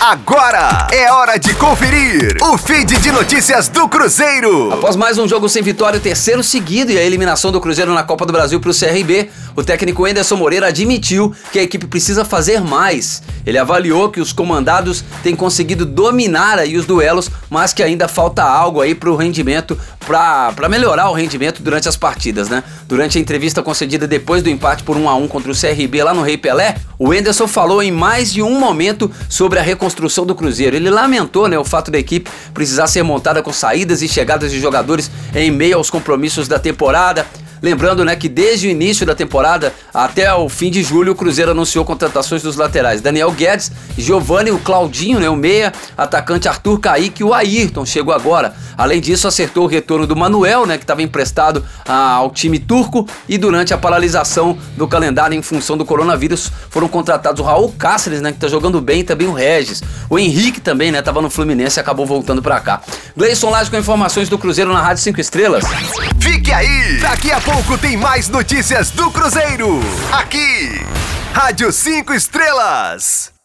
Agora é hora de conferir o feed de notícias do Cruzeiro. Após mais um jogo sem vitória, o terceiro seguido e a eliminação do Cruzeiro na Copa do Brasil para o CRB, o técnico Enderson Moreira admitiu que a equipe precisa fazer mais. Ele avaliou que os comandados têm conseguido dominar aí os duelos, mas que ainda falta algo aí para o rendimento, para melhorar o rendimento durante as partidas, né? Durante a entrevista concedida depois do empate por 1 a 1 contra o CRB lá no Rei Pelé, o Enderson falou em mais de um momento sobre a reconstrução do Cruzeiro. Ele lamentou né, o fato da equipe precisar ser montada com saídas e chegadas de jogadores em meio aos compromissos da temporada. Lembrando, né, que desde o início da temporada até o fim de julho, o Cruzeiro anunciou contratações dos laterais Daniel Guedes, Giovanni, o Claudinho, né, o meia, atacante Arthur Kaique e o Ayrton chegou agora. Além disso, acertou o retorno do Manuel, né, que estava emprestado ao time turco e durante a paralisação do calendário em função do coronavírus, foram contratados o Raul Cáceres, né, que está jogando bem, e também o Regis. O Henrique também, né, tava no Fluminense e acabou voltando para cá. Gleison Laje com informações do Cruzeiro na Rádio 5 Estrelas. Fique aí! Daqui a pouco tem mais notícias do Cruzeiro. Aqui, Rádio 5 Estrelas.